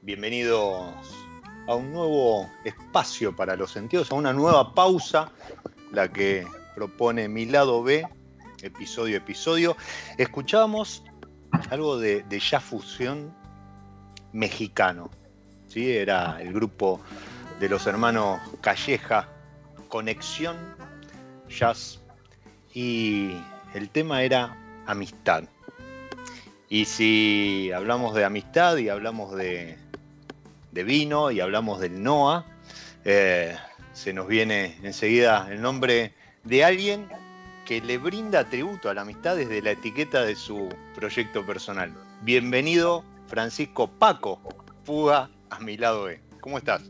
Bienvenidos a un nuevo espacio para los sentidos, a una nueva pausa, la que propone mi lado B, episodio episodio. Escuchábamos algo de, de jazz fusión mexicano, ¿sí? era el grupo de los hermanos Calleja, Conexión Jazz, y el tema era amistad. Y si hablamos de amistad y hablamos de, vino y hablamos del NOA, eh, se nos viene enseguida el nombre de alguien que le brinda tributo a la amistad desde la etiqueta de su proyecto personal. Bienvenido, Francisco Paco, Fuga a mi lado B. ¿Cómo estás?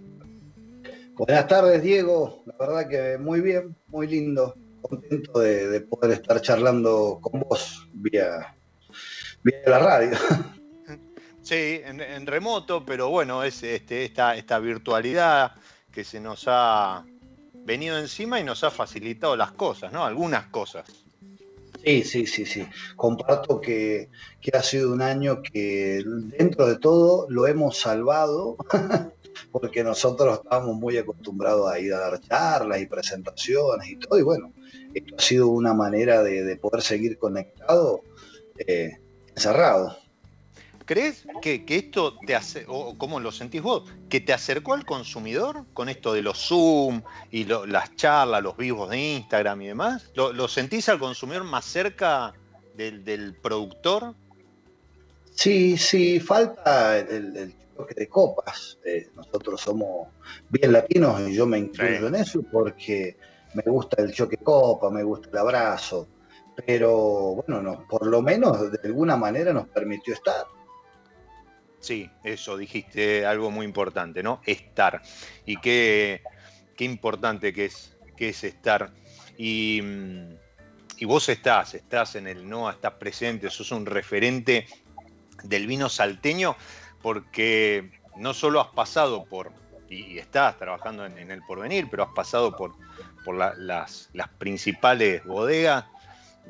Buenas tardes, Diego. La verdad que muy bien, muy lindo. Contento de poder estar charlando con vos vía, vía la radio. Sí, en, remoto, pero bueno, es este, esta, esta virtualidad que se nos ha venido encima y nos ha facilitado las cosas, ¿no? Algunas cosas. Sí, sí, sí, sí. Comparto que, que, ha sido un año que dentro de todo lo hemos salvado, porque nosotros estábamos muy acostumbrados a ir a dar charlas y presentaciones y todo, y bueno, esto ha sido una manera de, poder seguir conectado eh, cerrado. ¿Crees que, esto te hace, o cómo lo sentís vos, que te acercó al consumidor con esto de los Zoom y las charlas, los vivos de Instagram y demás? ¿Lo, sentís al consumidor más cerca del, productor? Sí, sí, falta el, choque de copas. Eh, nosotros somos bien latinos y yo me incluyo en eso porque me gusta el choque de copa, me gusta el abrazo pero bueno, no, por lo menos de alguna manera nos permitió estar. Sí, eso, dijiste algo muy importante, ¿no? Estar. Y qué, qué importante que es, que es estar. Y, y, vos estás, estás en el NOA, estás presente, sos un referente del vino salteño, porque no solo has pasado por, y, estás trabajando en, el porvenir, pero has pasado por, por las, las, principales bodegas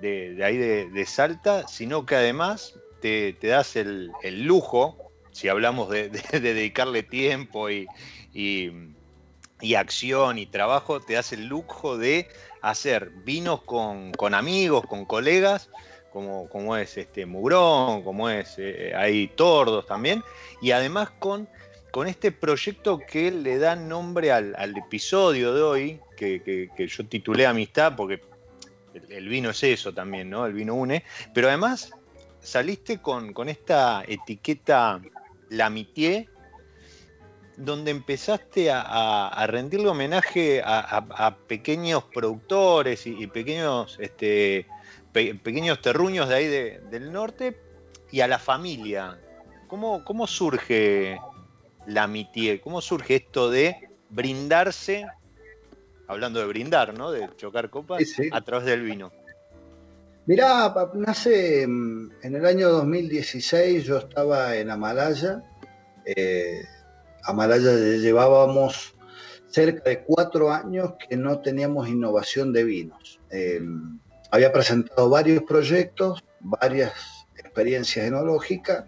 de, ahí de, Salta, sino que además te, das el, el lujo, si hablamos de, dedicarle tiempo y, y, acción y trabajo, te das el lujo de hacer vinos con, amigos, con colegas, como, como, es este Mugrón, como es eh, Tordos también, y además con, con este proyecto que le da nombre al, episodio de hoy, que, yo titulé Amistad, porque el, vino es eso también, ¿no? El vino une, pero además saliste con, esta etiqueta Lamitié, donde empezaste a, rendirle homenaje a, pequeños productores y, pequeños, este, pequeños terruños de ahí del norte y a la familia. ¿Cómo, cómo surge Lamitié? ¿Cómo surge esto de brindarse, hablando de brindar, ¿no? De chocar copas, a través del vino? Mirá, nace mm, en el año 2016, yo estaba en Amalaya. Eh, Amalaya llevábamos cerca de cuatro años que no teníamos innovación de vinos. Em, había presentado varios proyectos, varias experiencias enológicas,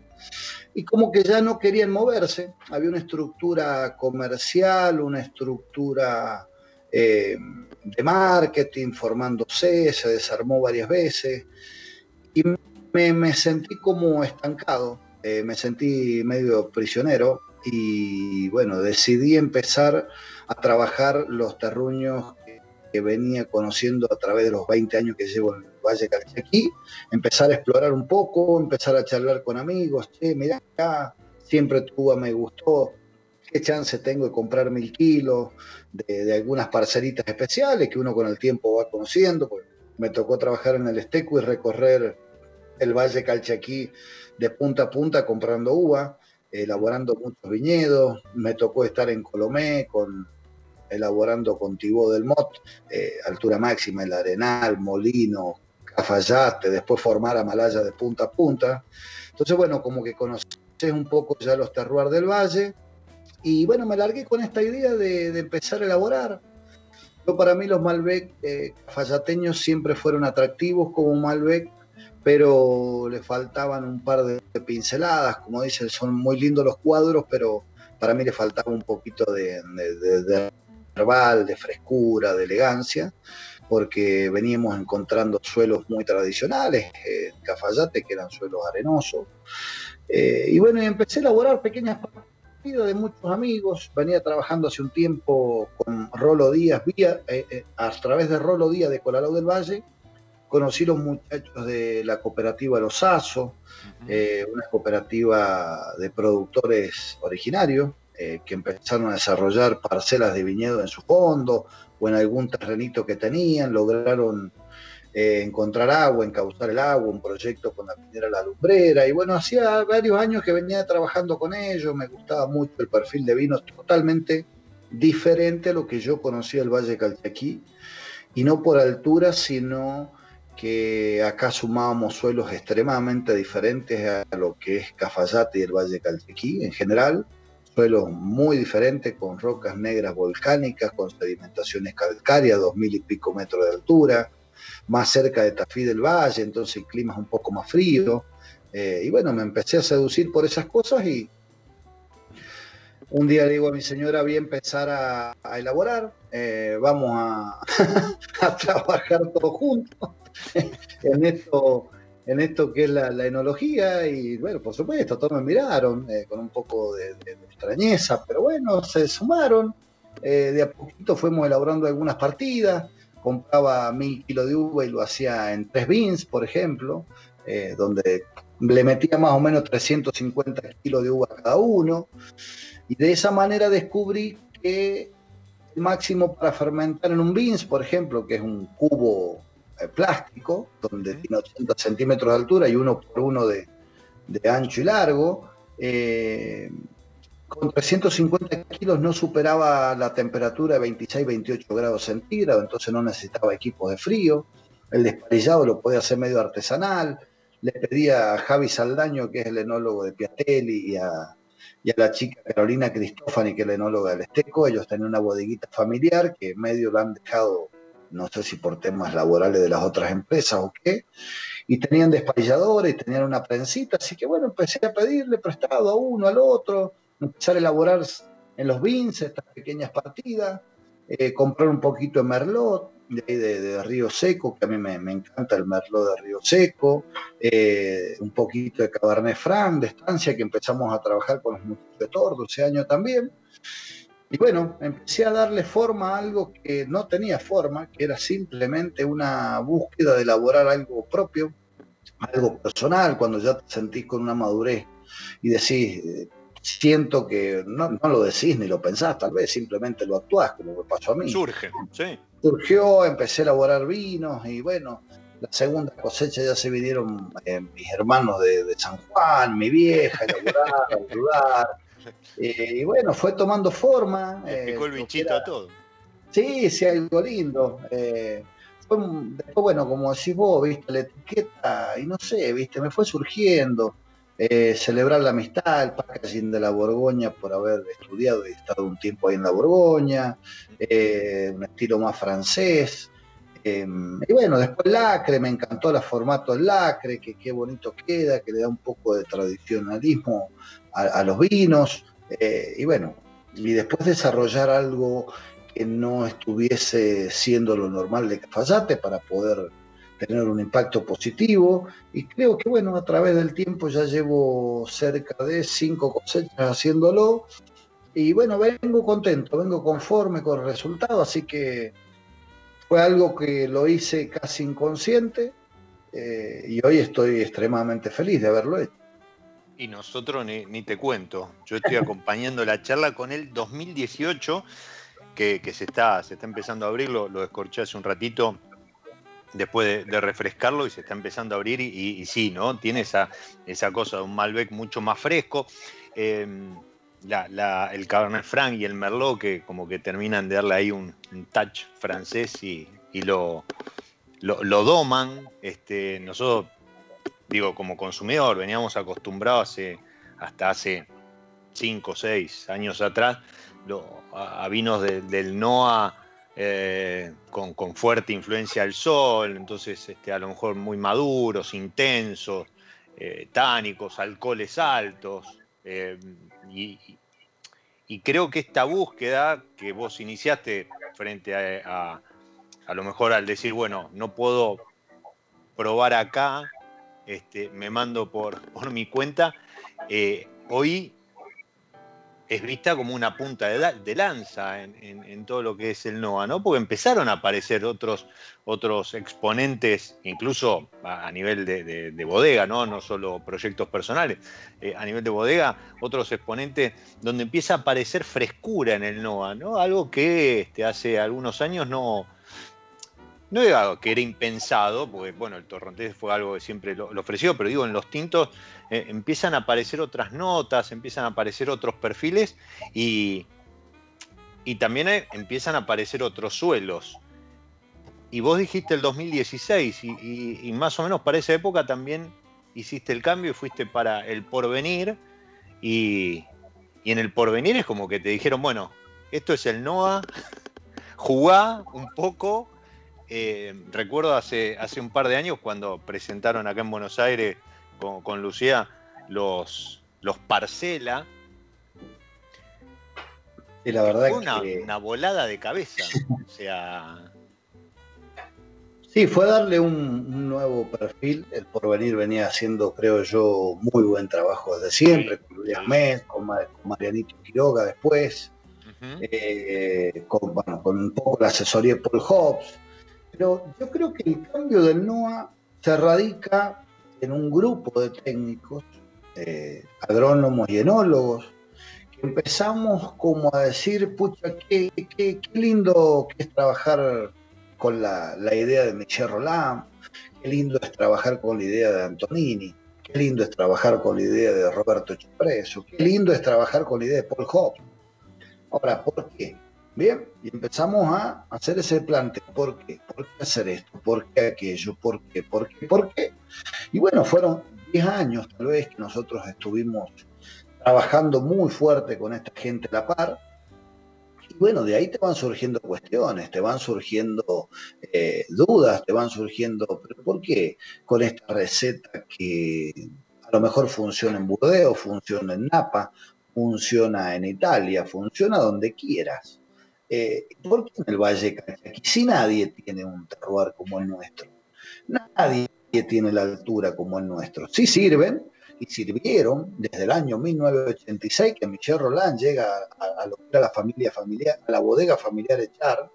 y como que ya no querían moverse. Había una estructura comercial, una estructura em, de marketing formándose, se desarmó varias veces. Y me, sentí como estancado, eh, me sentí medio prisionero y bueno, decidí empezar a trabajar los terruños que, venía conociendo a través de los 20 años que llevo en el Valle Calchaquí, empezar a explorar un poco, empezar a charlar con amigos, che, mirá, siempre tuvo, me gustó, qué chance tengo de comprar mil kilos, de, algunas parcelitas especiales que uno con el tiempo va conociendo. Me tocó trabajar en el Esteco y recorrer el Valle Calchaquí de punta a punta comprando uva, elaborando muchos viñedos. Me tocó estar en Colomé con, elaborando con del Mot, eh, altura máxima, el Arenal, Molino, Cafayate, después formar a Malaya de punta a punta. Entonces, bueno, como que conoces un poco ya los terroirs del valle y bueno, me largué con esta idea de, empezar a elaborar. Yo para mí los Malbec eh, fallateños siempre fueron atractivos como Malbec, pero le faltaban un par de, pinceladas, como dicen, son muy lindos los cuadros, pero para mí le faltaba un poquito de, de, verbal, de frescura, de elegancia, porque veníamos encontrando suelos muy tradicionales, en Cafayate, que eran suelos arenosos. Eh, y bueno, y empecé a elaborar pequeñas de muchos amigos, venía trabajando hace un tiempo con Rolo Díaz, vía, eh, eh, a través de Rolo Díaz de Colalao del Valle, conocí los muchachos de la cooperativa Los Asos, eh, una cooperativa de productores originarios que empezaron a desarrollar parcelas de viñedo en su fondo o en algún terrenito que tenían, lograron eh, encontrar agua, encauzar el agua, un proyecto con la minera La Lumbrera. Y bueno, hacía varios años que venía trabajando con ellos, me gustaba mucho el perfil de vinos totalmente diferente a lo que yo conocía del Valle Calchaquí, y no por altura, sino que acá sumábamos suelos extremadamente diferentes a lo que es Cafayate y el Valle Calchaquí en general, suelos muy diferentes, con rocas negras volcánicas, con sedimentaciones calcáreas, dos mil y pico metros de altura, más cerca de Tafí del Valle, entonces el clima es un poco más frío. Eh, y bueno, me empecé a seducir por esas cosas y un día digo a mi señora, voy a empezar a, elaborar, eh, vamos a, trabajar todos juntos en esto en esto que es la, enología y bueno, por supuesto, todos me miraron eh, con un poco de, extrañeza, pero bueno, se sumaron, de a poquito fuimos elaborando algunas partidas, compraba mil kilos de uva y lo hacía en tres bins, por ejemplo, eh, donde le metía más o menos 350 kilos de uva cada uno. Y de esa manera descubrí que el máximo para fermentar en un bins, por ejemplo, que es un cubo eh, plástico, donde tiene 80 centímetros de altura y uno por uno de, ancho y largo, eh, con 350 kilos no superaba la temperatura de 26-28 grados centígrados, entonces no necesitaba equipos de frío. El desparillado lo podía hacer medio artesanal. Le pedía a Javi Saldaño, que es el enólogo de Piatelli, y a, la chica Carolina Cristofani, que es la enóloga del Esteco. Ellos tenían una bodeguita familiar que medio lo han dejado, no sé si por temas laborales de las otras empresas o qué, y tenían desparilladores, tenían una prensita, así que bueno, empecé a pedirle prestado a uno, al otro, empezar a elaborar en los bins estas pequeñas partidas, eh, comprar un poquito de merlot, de, Río Seco, que a mí me, encanta el merlot de Río Seco, eh, un poquito de Cabernet Franc, de estancia, que empezamos a trabajar con los muchachos de Tordo ese año también. Y bueno, empecé a darle forma a algo que no tenía forma, que era simplemente una búsqueda de elaborar algo propio, algo personal, cuando ya te sentís con una madurez y decís, eh, siento que no, lo decís ni lo pensás, tal vez simplemente lo actuás, como me pasó a mí. Surge, sí. Surgió, empecé a elaborar vinos y bueno, la segunda cosecha ya se vinieron eh, mis hermanos de, San Juan, mi vieja, elaborar, ayudar. Eh, y bueno, fue tomando forma. Le picó el bichito a todo. Sí, sí, algo lindo. fue, después, bueno, como decís vos, viste, la etiqueta, y no sé, viste, me fue surgiendo. Eh, celebrar la amistad, el packaging de la Borgoña por haber estudiado y estado un tiempo ahí en la Borgoña, eh, un estilo más francés. Eh, y bueno, después lacre, me encantó el formato del lacre, que qué bonito queda, que le da un poco de tradicionalismo a, los vinos. y bueno, y después desarrollar algo que no estuviese siendo lo normal de Cafayate para poder tener un impacto positivo. Y creo que bueno, a través del tiempo ya llevo cerca de cinco cosechas haciéndolo. Y bueno, vengo contento, vengo conforme con el resultado, así que fue algo que lo hice casi inconsciente eh, y hoy estoy extremadamente feliz de haberlo hecho. Y nosotros ni, te cuento, yo estoy acompañando la charla con el 2018 que, se, está, se está empezando a abrir, lo, lo escorché hace un ratito después de, refrescarlo y se está empezando a abrir y, sí, ¿no? Tiene esa, esa cosa de un Malbec mucho más fresco. Em, el Cabernet Franc y el Merlot que como que terminan de darle ahí un, touch francés y, lo, lo, doman. Este, nosotros, digo, como consumidor, veníamos acostumbrados hasta hace 5 o 6 años atrás a, vinos del NOA eh, con, fuerte influencia del sol, entonces este, a lo mejor muy maduros, intensos, eh, tánicos, alcoholes altos. Eh, y, creo que esta búsqueda que vos iniciaste frente a, a, lo mejor al decir, bueno, no puedo probar acá, este, me mando por, por mi cuenta, hoy es vista como una punta de, lanza en, todo lo que es el NOA, ¿no? Porque empezaron a aparecer otros, otros exponentes, incluso a, nivel de, bodega, ¿no? No solo proyectos personales, eh, a nivel de bodega, otros exponentes donde empieza a aparecer frescura en el NOA, ¿no? Algo que este, hace algunos años no, no digo que era impensado, porque bueno, el torrontés fue algo que siempre lo, ofreció, pero digo, en los tintos eh, empiezan a aparecer otras notas, empiezan a aparecer otros perfiles y, y también eh, empiezan a aparecer otros suelos. Y vos dijiste el 2016 y, más o menos para esa época también hiciste el cambio y fuiste para el porvenir y, y en el porvenir es como que te dijeron, bueno, esto es el NOA, jugá un poco eh, recuerdo hace, hace un par de años cuando presentaron acá en Buenos Aires con, Lucía los, los Parcela. Y la verdad fue una, una volada de cabeza. o sea. Sí, fue darle un, nuevo perfil. El porvenir venía haciendo, creo yo, muy buen trabajo desde siempre, con Luis Mes, con, Marianito Quiroga después, eh, con, con un poco la asesoría de Paul Hobbs. Pero yo creo que el cambio del NOA se radica en un grupo de técnicos, eh, agrónomos y enólogos, que empezamos como a decir, pucha, qué, lindo es trabajar con la, idea de Michel Roland, qué lindo es trabajar con la idea de Antonini, qué lindo es trabajar con la idea de Roberto Chipreso, qué lindo es trabajar con la idea de Paul Hobbes. Ahora, ¿por qué? Bien, y empezamos a hacer ese planteo. ¿Por qué? ¿Por qué hacer esto? ¿Por qué aquello? ¿Por qué? ¿Por qué? ¿Por qué? Y bueno, fueron 10 años tal vez que nosotros estuvimos trabajando muy fuerte con esta gente a la par. Y bueno, de ahí te van surgiendo cuestiones, te van surgiendo eh, dudas, te van surgiendo, ¿pero por qué con esta receta que a lo mejor funciona en Burdeos, funciona en Napa, funciona en Italia, funciona donde quieras? Eh, ¿Por qué en el Valle Calchaquí? Si nadie tiene un terroir como el nuestro, nadie tiene la altura como el nuestro. Sí sirven y sirvieron desde el año 1986 que Michel Roland llega a, lo que la familia familiar, a la bodega familiar Echar,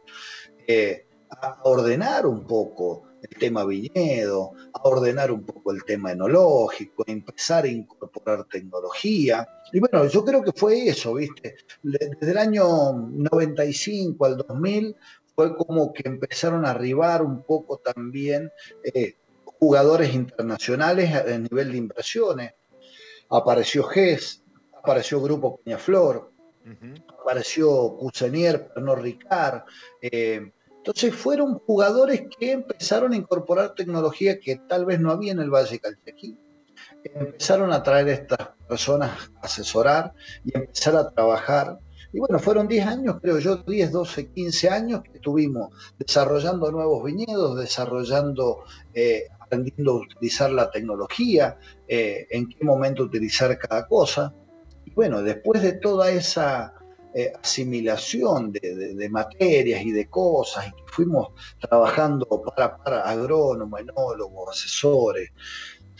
eh, a ordenar un poco el tema viñedo, a ordenar un poco el tema enológico, a empezar a incorporar tecnología. Y bueno, yo creo que fue eso, ¿viste? Desde el año 95 al 2000 fue como que empezaron a arribar un poco también eh, jugadores internacionales a nivel de inversiones. Apareció GES, apareció Grupo Peñaflor, apareció Cusenier, Pernod Ricard, eh, entonces fueron jugadores que empezaron a incorporar tecnología que tal vez no había en el Valle Calchaquí. Empezaron a traer a estas personas a asesorar y empezar a trabajar. Y bueno, fueron 10 años, creo yo, 10, 12, 15 años que estuvimos desarrollando nuevos viñedos, desarrollando, eh, aprendiendo a utilizar la tecnología, eh, en qué momento utilizar cada cosa. Y bueno, después de toda esa eh, asimilación de, materias y de cosas, y que fuimos trabajando para, para agrónomos, enólogos, asesores,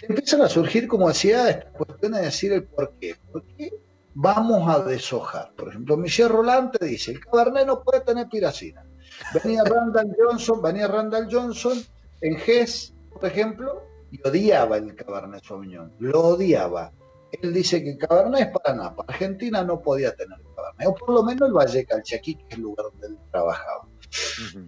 empiezan a surgir, como decía, estas cuestiones de decir el por qué. ¿Por qué vamos a deshojar? Por ejemplo, Michel Roland dice, el cabernet no puede tener piracina. Venía Randall Johnson, venía Randall Johnson en GES, por ejemplo, y odiaba el Cabernet Sauvignon, lo odiaba. Él dice que el Cabernet es para Napa, Argentina no podía tener o por lo menos el Valle Calchaquí, que es el lugar donde él trabajaba.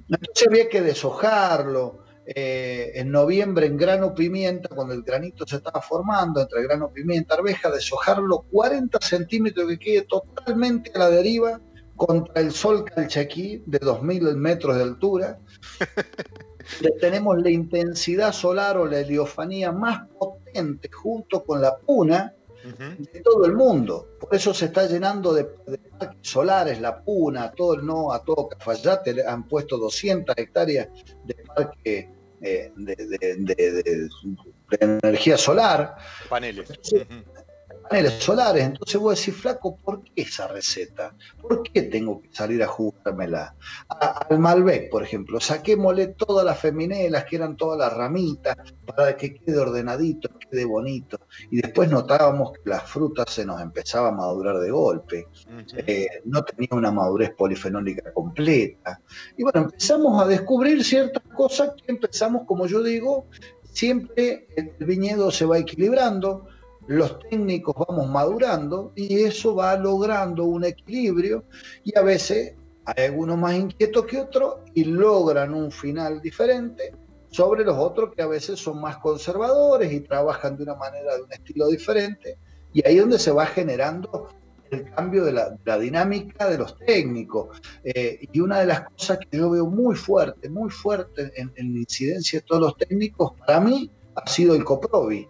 Entonces había que deshojarlo. Eh, en noviembre en grano pimienta, cuando el granito se estaba formando entre grano pimienta, arveja, deshojarlo 40 centímetros que quede totalmente a la deriva contra el sol calchaquí de 2.000 metros de altura. tenemos la intensidad solar o la heliofanía más potente junto con la puna de todo el mundo. Por eso se está llenando de, parques solares, La Puna, todo el no, a todo Cafayate, han puesto 200 hectáreas de parque eh, de, energía solar. Paneles paneles solares. Entonces voy a decir, flaco, ¿por qué esa receta? ¿Por qué tengo que salir a jugármela? al Malbec, por ejemplo, saquémosle todas las feminelas, que eran todas las ramitas, para que quede ordenadito, quede bonito. Y después notábamos que las frutas se nos empezaba a madurar de golpe. Eh, no tenía una madurez polifenólica completa. Y bueno, empezamos a descubrir ciertas cosas que empezamos, como yo digo, siempre el viñedo se va equilibrando los técnicos vamos madurando y eso va logrando un equilibrio y a veces hay algunos más inquietos que otros y logran un final diferente sobre los otros que a veces son más conservadores y trabajan de una manera, de un estilo diferente. Y ahí es donde se va generando el cambio de la, dinámica de los técnicos. Eh, y una de las cosas que yo veo muy fuerte, muy fuerte en, en la incidencia de todos los técnicos, para mí ha sido el COPROVI.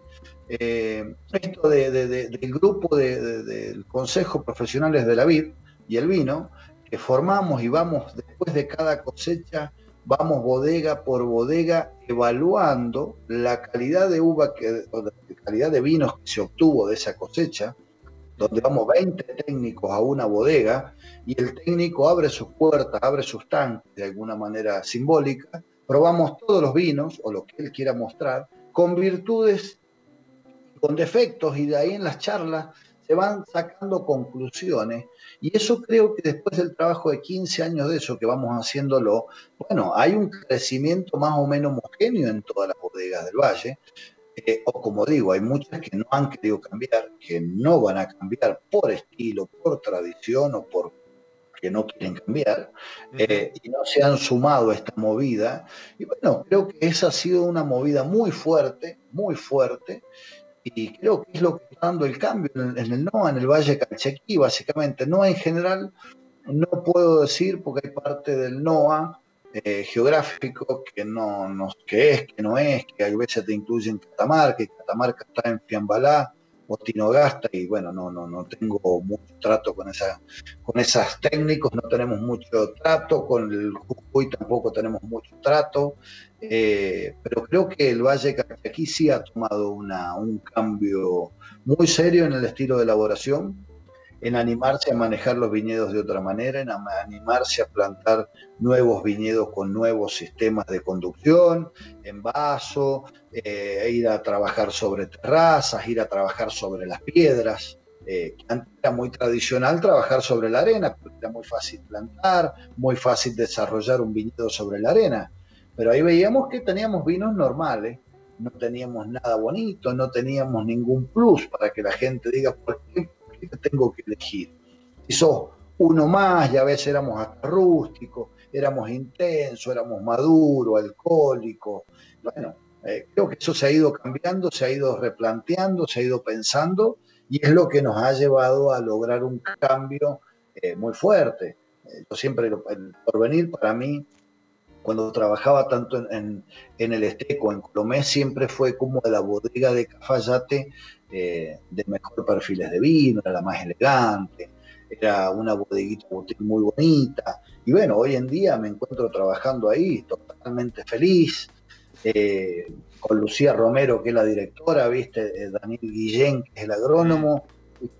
Eh, esto del grupo del Consejo Profesionales de la Vid y el Vino, que formamos y vamos después de cada cosecha, vamos bodega por bodega evaluando la calidad de uva, que, la calidad de vinos que se obtuvo de esa cosecha, donde vamos 20 técnicos a una bodega y el técnico abre sus puertas, abre sus tanques de alguna manera simbólica, probamos todos los vinos o lo que él quiera mostrar con virtudes con defectos y de ahí en las charlas se van sacando conclusiones. Y eso creo que después del trabajo de 15 años de eso que vamos haciéndolo, bueno, hay un crecimiento más o menos homogéneo en todas las bodegas del valle. Eh, o como digo, hay muchas que no han querido cambiar, que no van a cambiar por estilo, por tradición o por que no quieren cambiar eh, y no se han sumado a esta movida. Y bueno, creo que esa ha sido una movida muy fuerte, muy fuerte, y creo que es lo que está dando el cambio en, el NOA, en el Valle Calchaquí, básicamente. NOA en general no puedo decir porque hay parte del NOA eh, geográfico que no, no, que es, que no es, que a veces te incluyen Catamarca, y Catamarca está en Fiambalá o Tinogasta, y bueno, no, no, no tengo mucho trato con, esa, con esas técnicos, no tenemos mucho trato, con el Jujuy tampoco tenemos mucho trato, eh, pero creo que el Valle aquí sí ha tomado una, un cambio muy serio en el estilo de elaboración, en animarse a manejar los viñedos de otra manera, en animarse a plantar nuevos viñedos con nuevos sistemas de conducción, en vaso, eh, ir a trabajar sobre terrazas, ir a trabajar sobre las piedras. Eh, antes era muy tradicional trabajar sobre la arena, porque era muy fácil plantar, muy fácil desarrollar un viñedo sobre la arena. Pero ahí veíamos que teníamos vinos normales, no teníamos nada bonito, no teníamos ningún plus para que la gente diga, ¿por qué tengo que elegir? Si sos uno más, ya a veces éramos hasta rústicos, éramos intensos, éramos maduros, alcohólicos. Bueno, eh, creo que eso se ha ido cambiando, se ha ido replanteando, se ha ido pensando y es lo que nos ha llevado a lograr un cambio eh, muy fuerte. Eh, yo siempre, el porvenir para mí, cuando trabajaba tanto en, en, el Esteco, en Colomé, siempre fue como de la bodega de Cafayate de mejor perfiles de vino, era la más elegante, era una bodeguita muy bonita. Y bueno, hoy en día me encuentro trabajando ahí, totalmente feliz, eh, con Lucía Romero, que es la directora, viste, eh, Daniel Guillén, que es el agrónomo,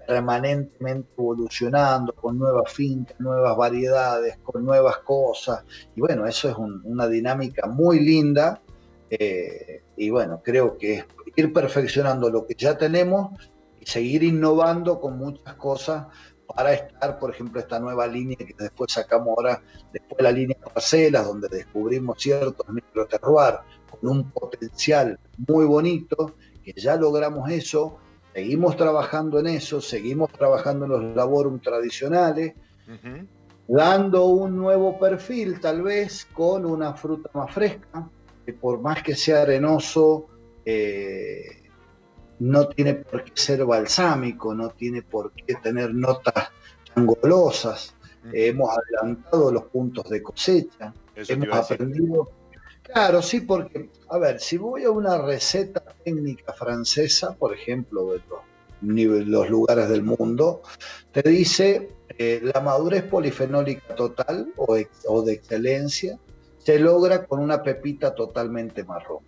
permanentemente evolucionando con nuevas fincas, nuevas variedades, con nuevas cosas. Y bueno, eso es una dinámica muy linda. Eh, y bueno, creo que es ir perfeccionando lo que ya tenemos y seguir innovando con muchas cosas para estar, por ejemplo, esta nueva línea que después sacamos ahora, después la línea parcelas, donde descubrimos ciertos microterroir con un potencial muy bonito, que ya logramos eso, seguimos trabajando en eso, seguimos trabajando en los laborum tradicionales, dando un nuevo perfil tal vez con una fruta más fresca, que por más que sea arenoso, eh, no tiene por qué ser balsámico, no tiene por qué tener notas tan golosas. hemos adelantado los puntos de cosecha, hemos aprendido. Claro, sí, porque, a ver, si voy a una receta técnica francesa, por ejemplo, de los, los lugares del mundo, te dice eh, la madurez polifenólica total o, o de excelencia se logra con una pepita totalmente marrón.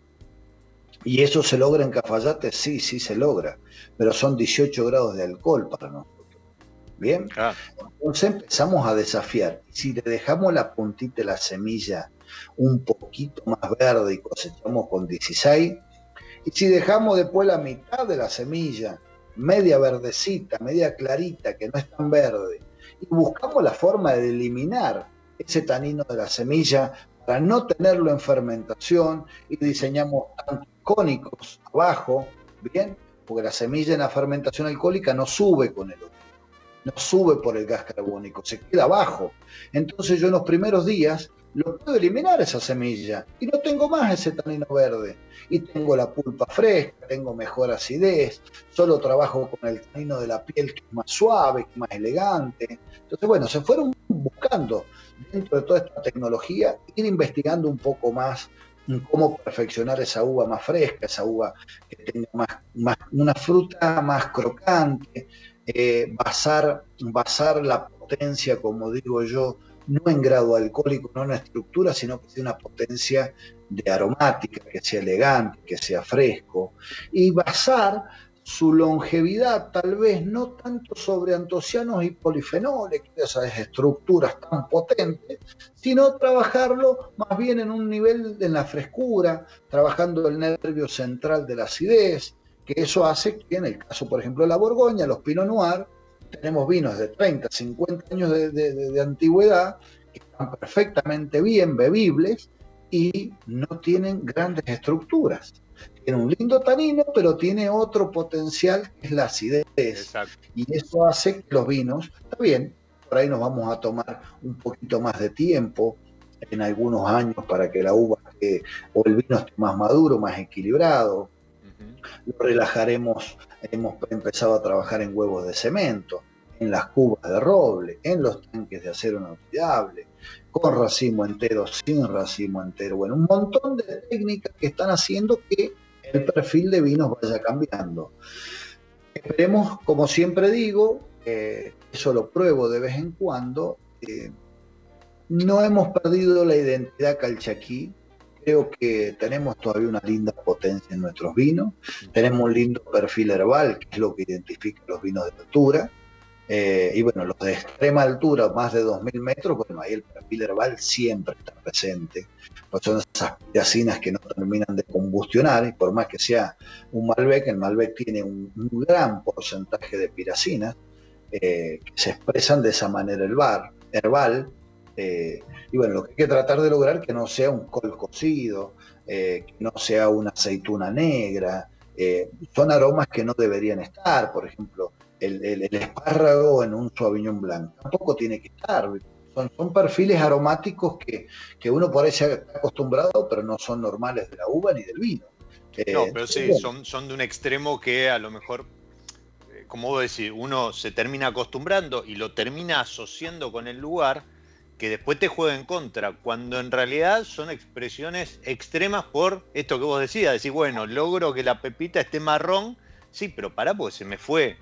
¿Y eso se logra en Cafayate? Sí, sí se logra, pero son 18 grados de alcohol para nosotros. Bien, ah. entonces empezamos a desafiar. Si le dejamos la puntita de la semilla un poquito más verde y cosechamos con 16, y si dejamos después la mitad de la semilla, media verdecita, media clarita, que no es tan verde, y buscamos la forma de eliminar ese tanino de la semilla para no tenerlo en fermentación y diseñamos cónicos abajo, ¿bien? Porque la semilla en la fermentación alcohólica no sube con el otro, no sube por el gas carbónico, se queda abajo. Entonces yo en los primeros días lo puedo eliminar esa semilla y no tengo más ese tanino verde. Y tengo la pulpa fresca, tengo mejor acidez, solo trabajo con el tanino de la piel que es más suave, que más elegante. Entonces, bueno, se fueron buscando dentro de toda esta tecnología, ir investigando un poco más cómo perfeccionar esa uva más fresca, esa uva que tenga más, una fruta más crocante, eh, basar, basar la potencia, como digo yo, no en grado alcohólico, no en estructura, sino que sea una potencia de aromática, que sea elegante, que sea fresco, y basar su longevidad tal vez no tanto sobre antocianos y polifenoles, esas estructuras tan potentes, sino trabajarlo más bien en un nivel en la frescura, trabajando el nervio central de la acidez, que eso hace que en el caso, por ejemplo, de la Borgoña, los Pinot Noir, tenemos vinos de 30, 50 años de, de antigüedad que están perfectamente bien bebibles y no tienen grandes estructuras tiene un lindo tanino, pero tiene otro potencial que es la acidez. Y eso hace que los vinos, está bien, por ahí nos vamos a tomar un poquito más de tiempo en algunos años para que la uva o el vino esté más maduro, más equilibrado. Lo relajaremos, hemos empezado a trabajar en huevos de cemento, en las cubas de roble, en los tanques de acero inoxidable, con racimo entero, sin racimo entero. Bueno, un montón de técnicas que están haciendo que el perfil de vinos vaya cambiando. Esperemos, como siempre digo, eso lo pruebo de vez en cuando, eh, no hemos perdido la identidad calchaquí. Creo que tenemos todavía una linda potencia en nuestros vinos. Tenemos un lindo perfil herbal, que es lo que identifica los vinos de altura. Eh, y bueno, los de extrema altura, más de 2.000 metros, bueno, ahí el perfil herbal siempre está presente. Son esas piracinas que no terminan de combustionar, y por más que sea un Malbec, el Malbec tiene un, gran porcentaje de piracinas eh, que se expresan de esa manera el bar, herbal. Eh, y bueno, lo que hay que tratar de lograr que no sea un col cocido, que no sea una aceituna negra. son aromas que no deberían estar, por ejemplo, el, espárrago en un suaviñón blanco. Tampoco tiene que estar. Son, son perfiles aromáticos que, uno por ahí se ha acostumbrado, pero no son normales de la uva ni del vino. no, pero sí, son, son de un extremo que a lo mejor, eh, como vos decís, uno se termina acostumbrando y lo termina asociando con el lugar que después te juega en contra, cuando en realidad son expresiones extremas por esto que vos decías, decir, bueno, logro que la pepita esté marrón, sí, pero pará, porque se me fue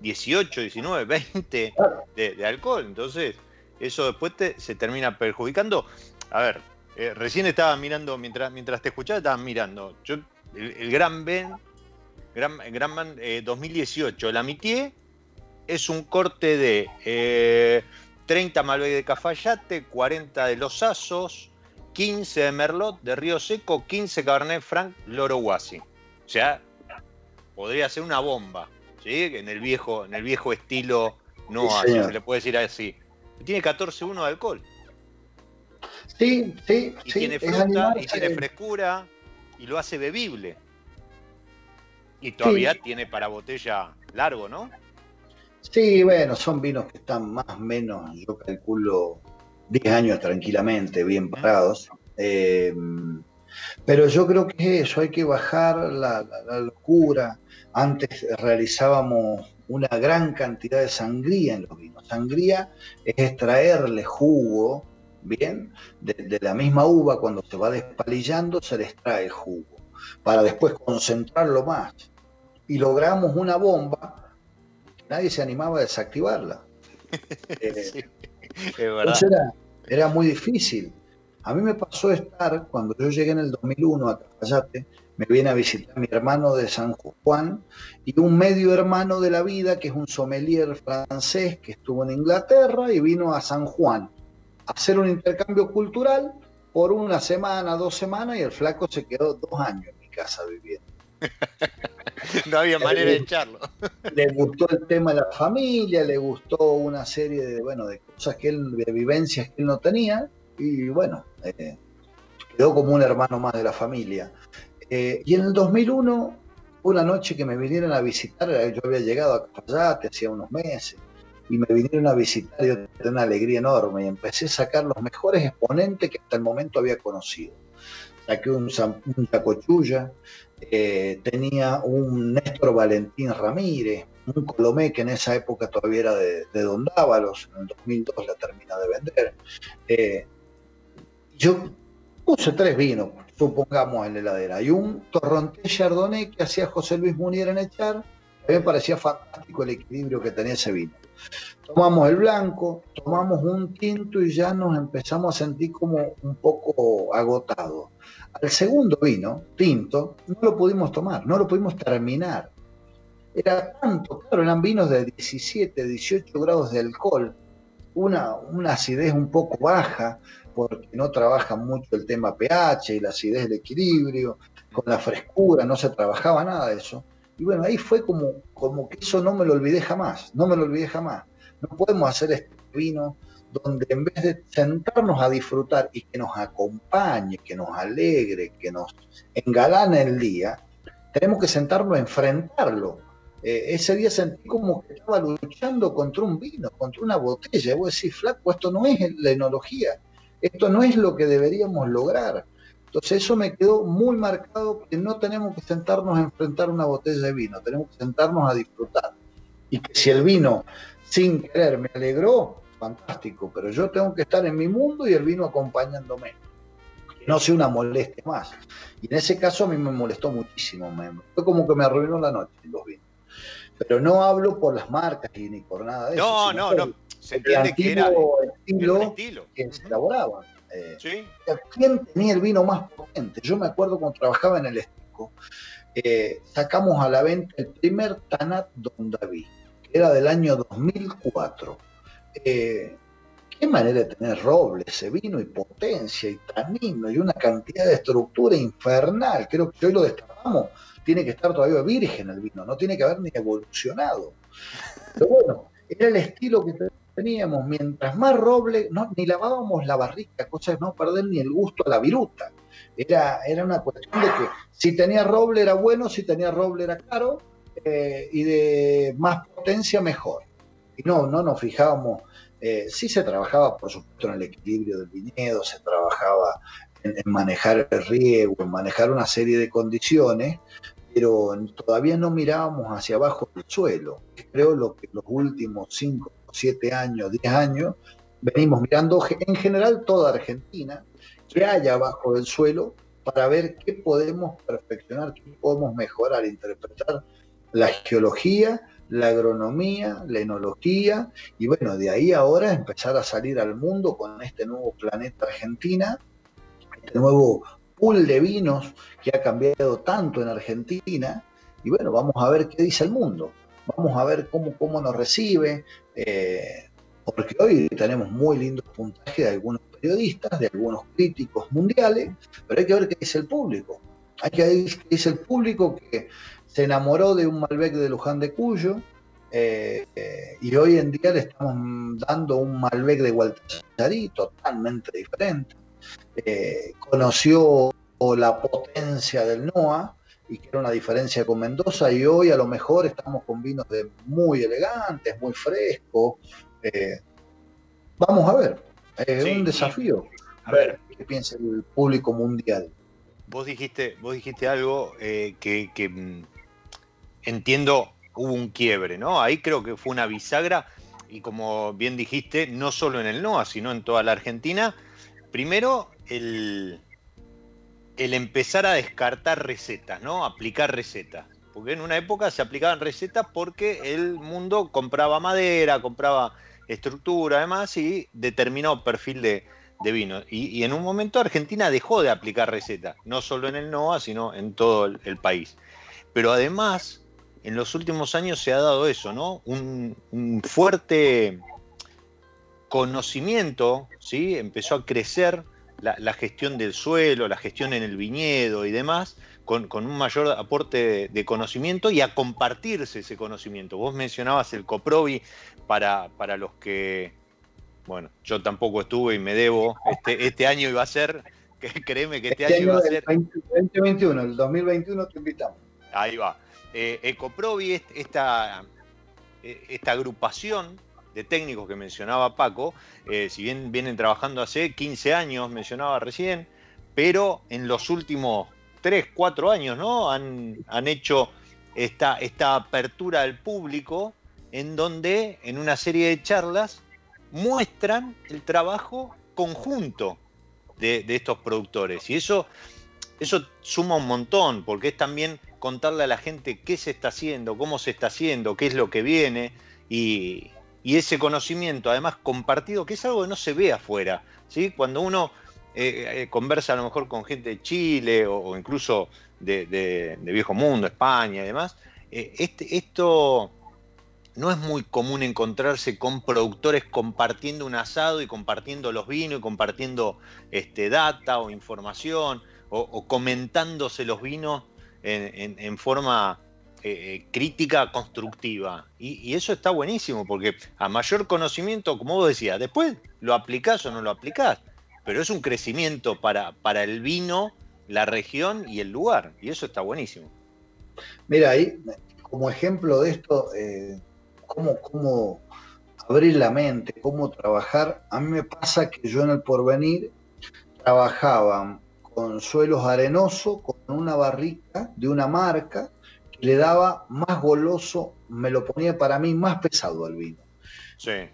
18, 19, 20 de, alcohol. Entonces, eso después se termina perjudicando. A ver, eh, recién estaba mirando, mientras, mientras te escuchaba, estaba mirando. Yo, el, Gran Ben, Gran, Gran 2018, la Mitié es un corte de 30 eh, Malbec de Cafayate, 40 de Los Asos, 15 de Merlot de Río Seco, 15 Cabernet Franc Loro Guasi. O sea, podría ser una bomba. En el viejo, en el viejo estilo no se le puede decir así. Tiene 14.1 de alcohol. Sí, sí, y Tiene fruta, y tiene frescura, y lo hace bebible. Y todavía tiene para botella largo, ¿no? Sí, bueno, son vinos que están más o menos, yo calculo, 10 años tranquilamente, bien parados. Eh, pero yo creo que eso, hay que bajar la locura, antes realizábamos una gran cantidad de sangría en los vinos. Sangría es extraerle jugo, ¿bien? De, la misma uva, cuando se va despalillando, se le extrae jugo, para después concentrarlo más. Y logramos una bomba, nadie se animaba a desactivarla. Eh, es verdad. Era, era, muy difícil. A mí me pasó estar, cuando yo llegué en el 2001 a Cafayate, me viene a visitar mi hermano de San Juan y un medio hermano de la vida que es un sommelier francés que estuvo en Inglaterra y vino a San Juan a hacer un intercambio cultural por una semana, dos semanas y el flaco se quedó dos años en mi casa viviendo. no había manera de echarlo. le gustó el tema de la familia, le gustó una serie de, bueno, de cosas que él, de vivencias que él no tenía y bueno, eh, quedó como un hermano más de la familia. Eh, y en el 2001, una noche que me vinieron a visitar, eh, yo había llegado a Cafayate hacía unos meses, y me vinieron a visitar y yo tenía una alegría enorme, y empecé a sacar los mejores exponentes que hasta el momento había conocido. Saqué un, un Chacochuya, eh, tenía un Néstor Valentín Ramírez, un Colomé que en esa época todavía era de, Don Dávalos, en el 2002 la termina de vender. yo puse tres vinos, supongamos, en la heladera. Hay un torronté chardonnay que hacía José Luis Munier en echar, a mí me parecía fantástico el equilibrio que tenía ese vino. Tomamos el blanco, tomamos un tinto y ya nos empezamos a sentir como un poco agotados. Al segundo vino, tinto, no lo pudimos tomar, no lo pudimos terminar. Era tanto, claro, eran vinos de 17, 18 grados de alcohol, una, una acidez un poco baja, porque no trabaja mucho el tema pH y la acidez del equilibrio, con la frescura, no se trabajaba nada de eso. Y bueno, ahí fue como, como que eso no me lo olvidé jamás, no me lo olvidé jamás. No podemos hacer este vino donde en vez de sentarnos a disfrutar y que nos acompañe, que nos alegre, que nos engalane el día, tenemos que sentarnos a enfrentarlo. Eh, ese día sentí como que estaba luchando contra un vino, contra una botella. Y voy a decir, flaco, esto no es la enología, esto no es lo que deberíamos lograr. Entonces eso me quedó muy marcado que no tenemos que sentarnos a enfrentar una botella de vino, tenemos que sentarnos a disfrutar. Y que si el vino sin querer me alegró, fantástico, pero yo tengo que estar en mi mundo y el vino acompañándome. no sea una molestia más. Y en ese caso a mí me molestó muchísimo, fue como que me arruinó la noche los vinos. Pero no hablo por las marcas ni por nada de eso. No, no, no. Se entiende que era, estilo, estilo. que se elaboraban. Eh, ¿Quién tenía el vino más potente? Yo me acuerdo cuando trabajaba en el Estico, eh, sacamos a la venta el primer Tanat Don David, que era del año 2004. Eh, qué manera de tener roble ese vino y potencia y tanino y una cantidad de estructura infernal. Creo que hoy lo destapamos, tiene que estar todavía virgen el vino, no tiene que haber ni evolucionado. Pero bueno, era el estilo que teníamos, mientras más roble, no, ni lavábamos la barrica, cosa de no perder ni el gusto a la viruta. Era, era una cuestión de que si tenía roble era bueno, si tenía roble era caro, eh, y de más potencia mejor. Y no, no nos fijábamos, eh, sí se trabajaba por supuesto en el equilibrio del viñedo, se trabajaba en, manejar el riego, en manejar una serie de condiciones, pero todavía no mirábamos hacia abajo del suelo. Creo lo que los últimos cinco siete años, diez años, venimos mirando en general toda Argentina, que haya abajo del suelo, para ver qué podemos perfeccionar, qué podemos mejorar, interpretar la geología, la agronomía, la enología, y bueno, de ahí ahora empezar a salir al mundo con este nuevo planeta Argentina, este nuevo pool de vinos que ha cambiado tanto en Argentina, y bueno, vamos a ver qué dice el mundo vamos a ver cómo, cómo nos recibe, eh, porque hoy tenemos muy lindos puntajes de algunos periodistas, de algunos críticos mundiales, pero hay que ver qué dice el público. Hay que ver qué dice el público que se enamoró de un Malbec de Luján de Cuyo, eh, y hoy en día le estamos dando un Malbec de Gualtallarí totalmente diferente. Eh, conoció la potencia del NOA, y que era una diferencia con Mendoza y hoy a lo mejor estamos con vinos de muy elegantes, muy frescos. Eh, vamos a ver, es un desafío. A ver qué piensa el público mundial. Vos dijiste, vos dijiste algo eh, que, que mm, entiendo hubo un quiebre, ¿no? Ahí creo que fue una bisagra y como bien dijiste, no solo en el NOA, sino en toda la Argentina. Primero, el, el empezar a descartar recetas, ¿no? Aplicar recetas. Porque en una época se aplicaban recetas porque el mundo compraba madera, compraba estructura, además, y determinado perfil de, vino. Y, en un momento Argentina dejó de aplicar recetas, no solo en el NOA, sino en todo el, país. Pero además, en los últimos años se ha dado eso, ¿no? Un, un fuerte conocimiento, ¿sí? Empezó a crecer la, gestión del suelo, la gestión en el viñedo y demás, con, un mayor aporte de, conocimiento y a compartirse ese conocimiento. Vos mencionabas el Coprovi para, para los que, bueno, yo tampoco estuve y me debo, este, este año iba a ser, que, créeme que este, este año, iba a ser... 2021, el 2021 te invitamos. Ahí va. Eh, Ecoprovi, esta, esta agrupación de técnicos que mencionaba Paco, eh, si bien vienen trabajando hace 15 años, mencionaba recién, pero en los últimos 3, 4 años, ¿no? Han, han hecho esta, esta apertura al público en donde en una serie de charlas muestran el trabajo conjunto de, estos productores. Y eso, eso suma un montón, porque es también contarle a la gente qué se está haciendo, cómo se está haciendo, qué es lo que viene. Y, y ese conocimiento, además compartido, que es algo que no se ve afuera. ¿sí? Cuando uno eh, eh, conversa a lo mejor con gente de Chile o, incluso de, Viejo Mundo, España y demás, eh, este, esto no es muy común encontrarse con productores compartiendo un asado y compartiendo los vinos y compartiendo este, data o información o, comentándose los vinos en forma eh, eh, crítica constructiva. Y, eso está buenísimo, porque a mayor conocimiento, como vos decías, después lo aplicás o no lo aplicás, pero es un crecimiento para, para el vino, la región y el lugar, y eso está buenísimo. Mira, ahí, como ejemplo de esto, eh, cómo, cómo abrir la mente, cómo trabajar, a mí me pasa que yo en el porvenir trabajaba con suelos arenosos, con una barrica de una marca le daba más goloso, me lo ponía para mí más pesado al vino. Sí.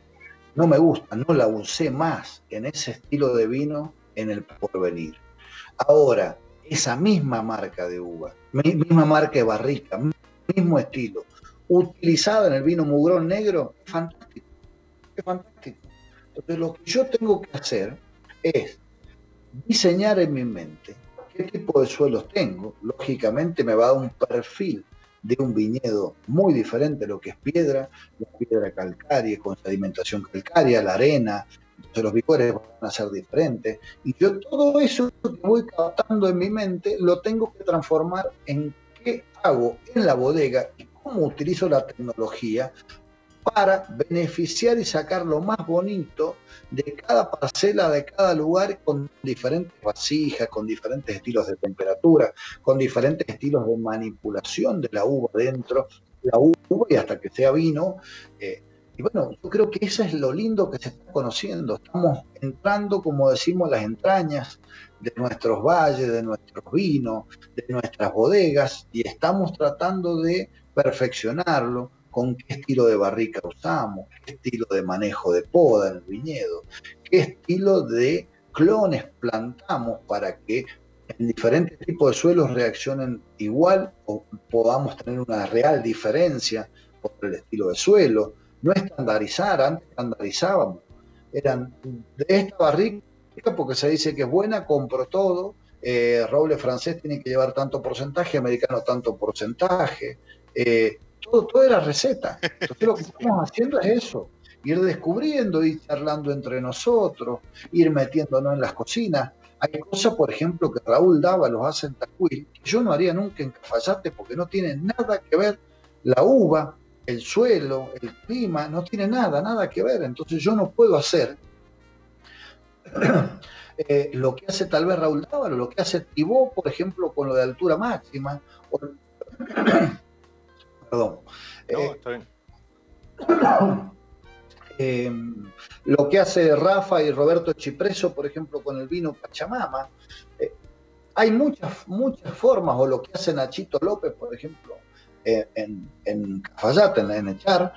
No me gusta, no la usé más en ese estilo de vino en el porvenir. Ahora, esa misma marca de uva, misma marca de barrica, mismo estilo, utilizada en el vino mugrón negro, es fantástico. Es fantástico. Entonces, lo que yo tengo que hacer es diseñar en mi mente qué tipo de suelos tengo. Lógicamente me va a dar un perfil de un viñedo muy diferente a lo que es piedra, la piedra calcárea con sedimentación calcárea, la arena, entonces los licores van a ser diferentes. Y yo todo eso que voy captando en mi mente lo tengo que transformar en qué hago en la bodega y cómo utilizo la tecnología para beneficiar y sacar lo más bonito de cada parcela, de cada lugar, con diferentes vasijas, con diferentes estilos de temperatura, con diferentes estilos de manipulación de la uva dentro, la uva y hasta que sea vino. Eh, y bueno, yo creo que eso es lo lindo que se está conociendo. Estamos entrando, como decimos, las entrañas de nuestros valles, de nuestros vinos, de nuestras bodegas, y estamos tratando de perfeccionarlo, con qué estilo de barrica usamos, qué estilo de manejo de poda en el viñedo, qué estilo de clones plantamos para que en diferentes tipos de suelos reaccionen igual o podamos tener una real diferencia por el estilo de suelo. No estandarizar, antes estandarizábamos, eran de esta barrica porque se dice que es buena, compro todo, eh, roble francés tiene que llevar tanto porcentaje, americano tanto porcentaje, eh, todo, era receta. Entonces lo que estamos haciendo es eso, ir descubriendo, ir charlando entre nosotros, ir metiéndonos en las cocinas. Hay cosas, por ejemplo, que Raúl Dava los hace en Tacuil, que yo no haría nunca en Cafayate porque no tiene nada que ver la uva, el suelo, el clima, no tiene nada, nada que ver. Entonces yo no puedo hacer eh, lo que hace tal vez Raúl Dávalo, lo que hace Tibó, por ejemplo, con lo de altura máxima, Perdón. Eh, lo que hace Rafa y Roberto Chipreso, por ejemplo, con el vino Pachamama. Eh, hay muchas, muchas formas, o lo que hace Nachito López, por ejemplo, eh, en, en Cafayate, en, Echar,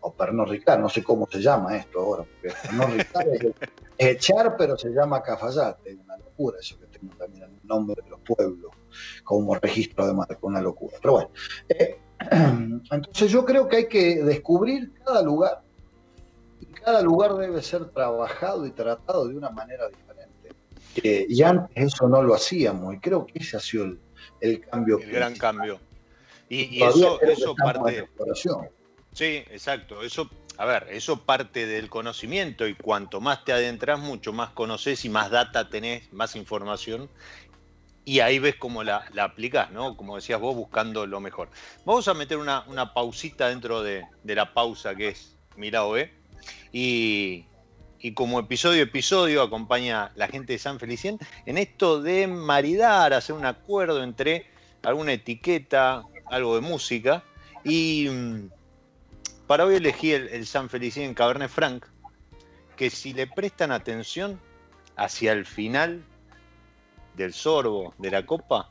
o Pernod Ricard, no sé cómo se llama esto ahora, porque Pernod Ricard es, Echar, pero se llama Cafayate, es una locura eso que tengo también el nombre de los pueblos como registro de marca, una locura. Pero bueno, entonces yo creo que hay que descubrir cada lugar y cada lugar debe ser trabajado y tratado de una manera diferente. y antes eso no lo hacíamos y creo que ese ha sido el, cambio. El gran cambio. Y, eso, eso parte... Sí, exacto. Eso, a ver, eso parte del conocimiento y cuanto más te adentras, mucho más conoces y más data tenés, más información y ahí ves cómo la, la aplicás, ¿no? Como decías vos, buscando lo mejor. Vamos a meter una, pausita dentro de, la pausa que es Mirado B. Y, como episodio episodio acompaña la gente de San Felicien en esto de maridar, hacer un acuerdo entre alguna etiqueta, algo de música. Y mm, para hoy elegí el, el San Felicien Cabernet Franc, que si le prestan atención hacia el final del sorbo de la copa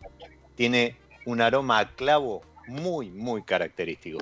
tiene un aroma a clavo muy, muy característico.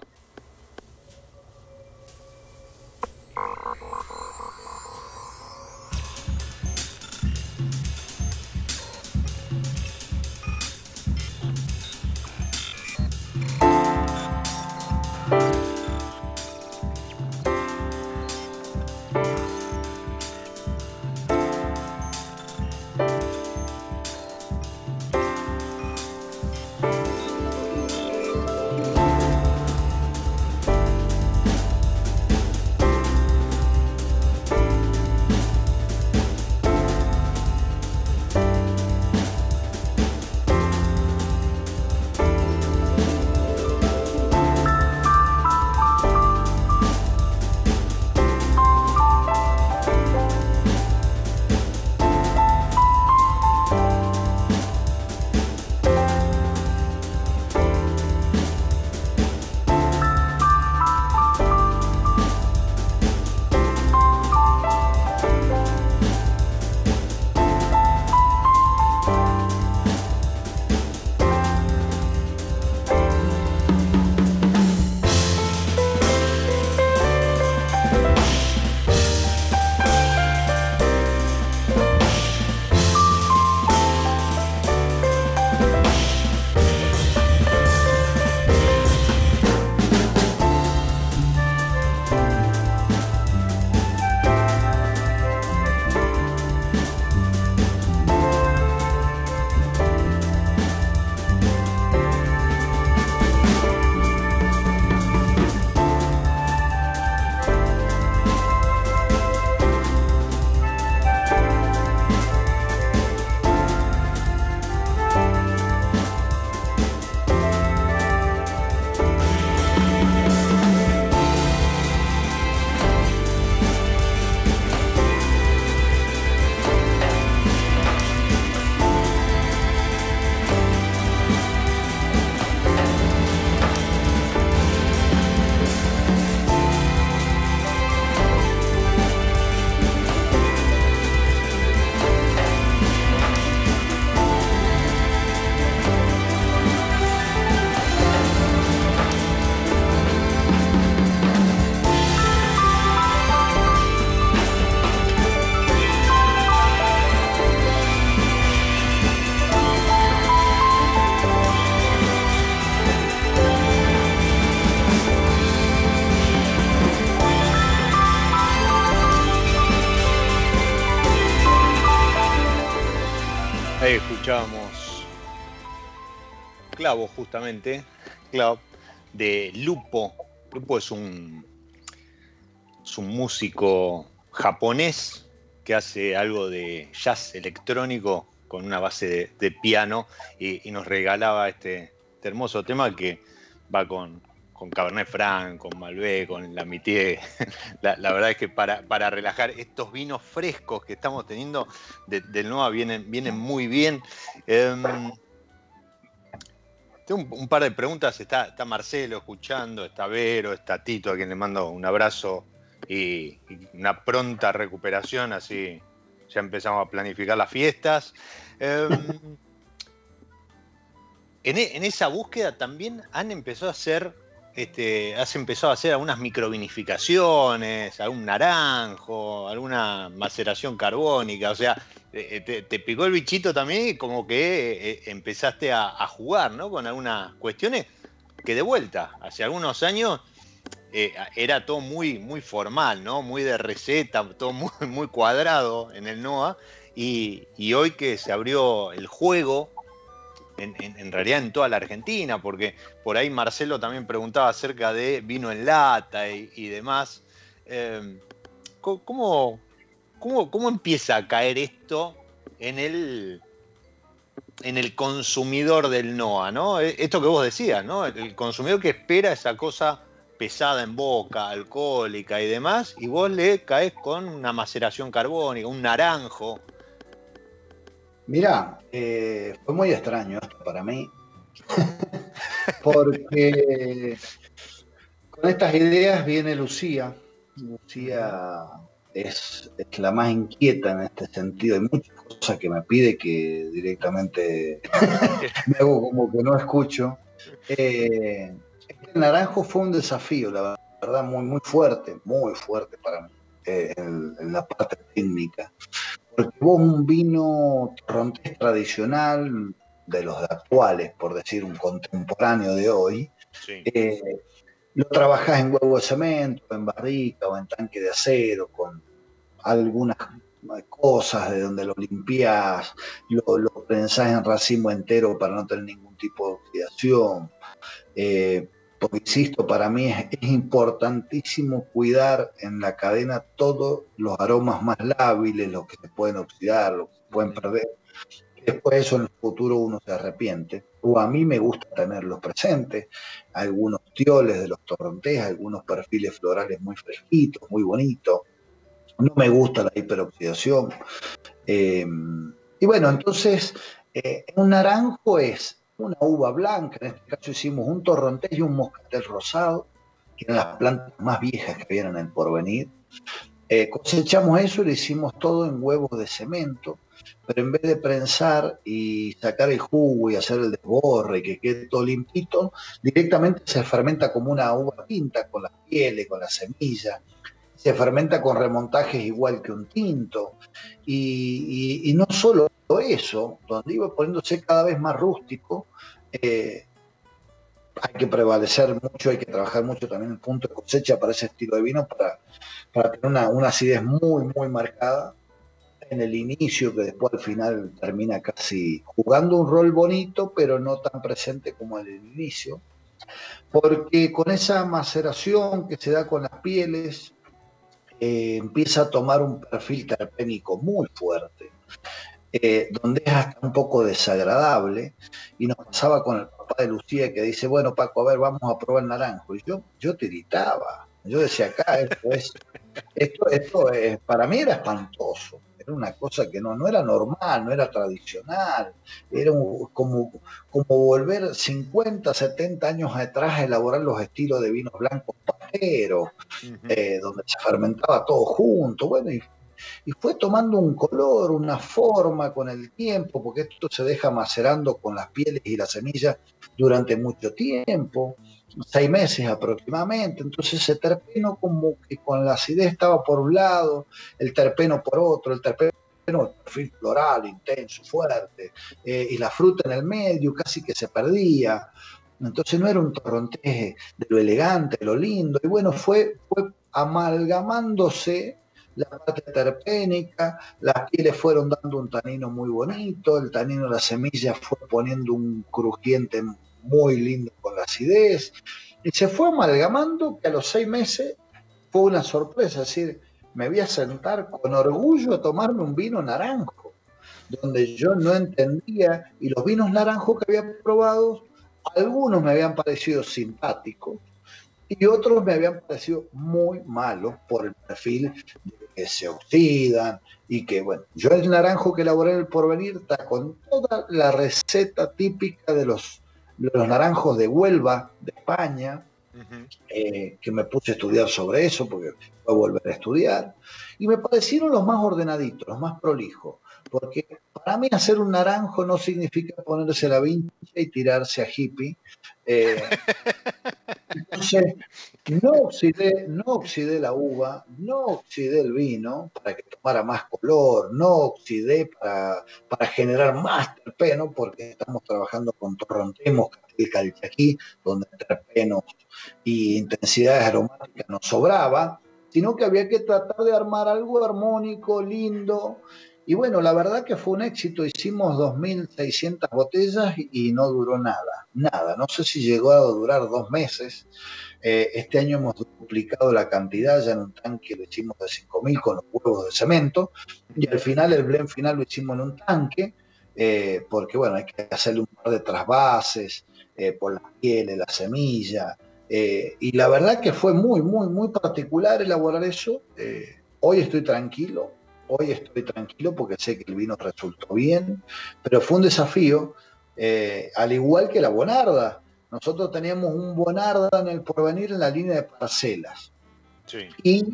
Justamente, Clavo, de Lupo. Lupo es un, es un músico japonés que hace algo de jazz electrónico con una base de, piano y, nos regalaba este, este, hermoso tema que va con, con Cabernet Franc, con Malbec, con la Mitié. La, verdad es que para, para, relajar estos vinos frescos que estamos teniendo del Nova vienen, vienen muy bien. Em, tengo un, par de preguntas. Está, está Marcelo escuchando, está Vero, está Tito, a quien le mando un abrazo y, una pronta recuperación, así ya empezamos a planificar las fiestas. Em, en, en, esa búsqueda también han empezado a hacer este, has empezado a hacer algunas microvinificaciones, algún naranjo, alguna maceración carbónica, o sea, eh, eh, te, picó el bichito también y como que eh, empezaste a, jugar, ¿no? Con algunas cuestiones que de vuelta, hace algunos años era todo muy, muy formal, ¿no? Muy de receta, todo muy, cuadrado en el NOA, y, hoy que se abrió el juego en, realidad en toda la Argentina, porque por ahí Marcelo también preguntaba acerca de vino en lata y, demás. Em, ¿cómo, cómo, empieza a caer esto en el, en el consumidor del NOA? ¿no? E, esto que vos decías, ¿no? el consumidor que espera esa cosa pesada en boca, alcohólica y demás, y vos le caes con una maceración carbónica, un naranjo. Mirá, eh, fue muy extraño esto para mí, porque con estas ideas viene Lucía. Lucía es, la más inquieta en este sentido. Hay muchas cosas que me pide que directamente me hago como que no escucho. Eh, este naranjo fue un desafío, la verdad, muy, muy fuerte, muy fuerte para mí, eh, en, la parte técnica porque vos un vino torrontés tradicional, de los actuales, por decir un contemporáneo de hoy, eh, lo trabajás en huevo de cemento, en barrica o en tanque de acero, con algunas cosas de donde lo limpiás, lo, lo prensás en racimo entero para no tener ningún tipo de oxidación. Eh, porque insisto, para mí es, importantísimo cuidar en la cadena todos los aromas más lábiles, los que se pueden oxidar, los que se pueden perder. Después eso en el futuro uno se arrepiente. O a mí me gusta tenerlos presentes, algunos tioles de los torrontés, algunos perfiles florales muy fresquitos, muy bonitos. No me gusta la hiperoxidación. Eh, y bueno, entonces, eh, un naranjo es una uva blanca, en este caso hicimos un torrontés y un moscatel rosado, que eran las plantas más viejas que vienen en el porvenir. Eh, cosechamos eso y lo hicimos todo en huevos de cemento, pero en vez de prensar y sacar el jugo y hacer el desborre y que quede todo limpito, directamente se fermenta como una uva pinta, con las pieles, con las semillas, se fermenta con remontajes igual que un tinto. Y, no solo eso, donde iba poniéndose cada vez más rústico, eh, hay que prevalecer mucho, hay que trabajar mucho también el punto de cosecha para ese estilo de vino, para, para tener una, una, acidez muy, muy marcada en el inicio, que después al final termina casi jugando un rol bonito, pero no tan presente como en el inicio. Porque con esa maceración que se da con las pieles, eh, empieza a tomar un perfil terpénico muy fuerte, eh, donde es hasta un poco desagradable, y nos pasaba con el papá de Lucía que dice, bueno Paco, a ver, vamos a probar naranjo, y yo, yo tiritaba, yo decía, acá esto es, esto, esto es, para mí era espantoso, una cosa que no, no era normal, no era tradicional, era como, como volver 50, 70 años atrás a elaborar los estilos de vinos blancos pasteros, eh, donde se fermentaba todo junto, bueno, y, y fue tomando un color, una forma con el tiempo, porque esto se deja macerando con las pieles y las semillas durante mucho tiempo seis meses aproximadamente. Entonces ese terpeno como que con la acidez estaba por un lado, el terpeno por otro, el terpeno perfil floral, intenso, fuerte, eh, y la fruta en el medio casi que se perdía. Entonces no era un torrontés de lo elegante, de lo lindo, y bueno, fue, amalgamándose la parte terpénica, las pieles fueron dando un tanino muy bonito, el tanino de la semilla fue poniendo un crujiente muy lindo con la acidez, y se fue amalgamando que a los seis meses fue una sorpresa, es decir, me voy a sentar con orgullo a tomarme un vino naranjo, donde yo no entendía, y los vinos naranjos que había probado, algunos me habían parecido simpáticos, y otros me habían parecido muy malos por el perfil de que se oxidan y que, bueno, yo el naranjo que elaboré en el porvenir está con toda la receta típica de los, los naranjos de Huelva, de España, eh, que me puse a estudiar sobre eso porque fue a volver a estudiar, y me parecieron los más ordenaditos, los más prolijos, porque para mí hacer un naranjo no significa ponerse la vincha y tirarse a hippie, eh, entonces, no oxidé, no oxidé la uva, no oxidé el vino para que tomara más color, no oxidé para, para generar más terpeno, porque estamos trabajando con torrontemos, calchaquí, donde terpenos y intensidades aromáticas nos sobraba, sino que había que tratar de armar algo armónico, lindo, y bueno, la verdad que fue un éxito. Hicimos 2.600 botellas y no duró nada, nada. No sé si llegó a durar dos meses. Eh, este año hemos duplicado la cantidad, ya en un tanque lo hicimos de 5.000 con los huevos de cemento. Y al final, el blend final lo hicimos en un tanque, eh, porque bueno, hay que hacerle un par de trasvases eh, por las pieles, la semilla. y la verdad que fue muy, muy, muy particular elaborar eso. hoy estoy tranquilo, Hoy estoy tranquilo porque sé que el vino resultó bien, pero fue un desafío, eh, al igual que la Bonarda. Nosotros teníamos un Bonarda en el porvenir en la línea de parcelas. Y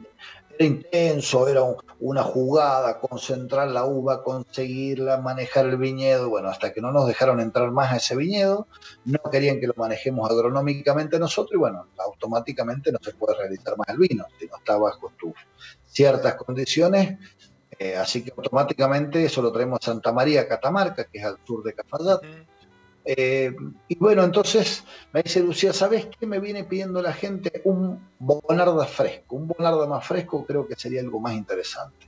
era intenso, era una jugada, concentrar la uva, conseguirla, manejar el viñedo. Bueno, hasta que no nos dejaron entrar más a ese viñedo, no querían que lo manejemos agronómicamente nosotros y bueno, automáticamente no se puede realizar más el vino. Si no está bajo tus ciertas condiciones, eh, así que automáticamente eso lo traemos a Santa María, Catamarca, que es al sur de Cafayate. Eh, y bueno, entonces me dice Lucía, ¿sabes qué me viene pidiendo la gente? Un bonarda fresco, un bonarda más fresco creo que sería algo más interesante.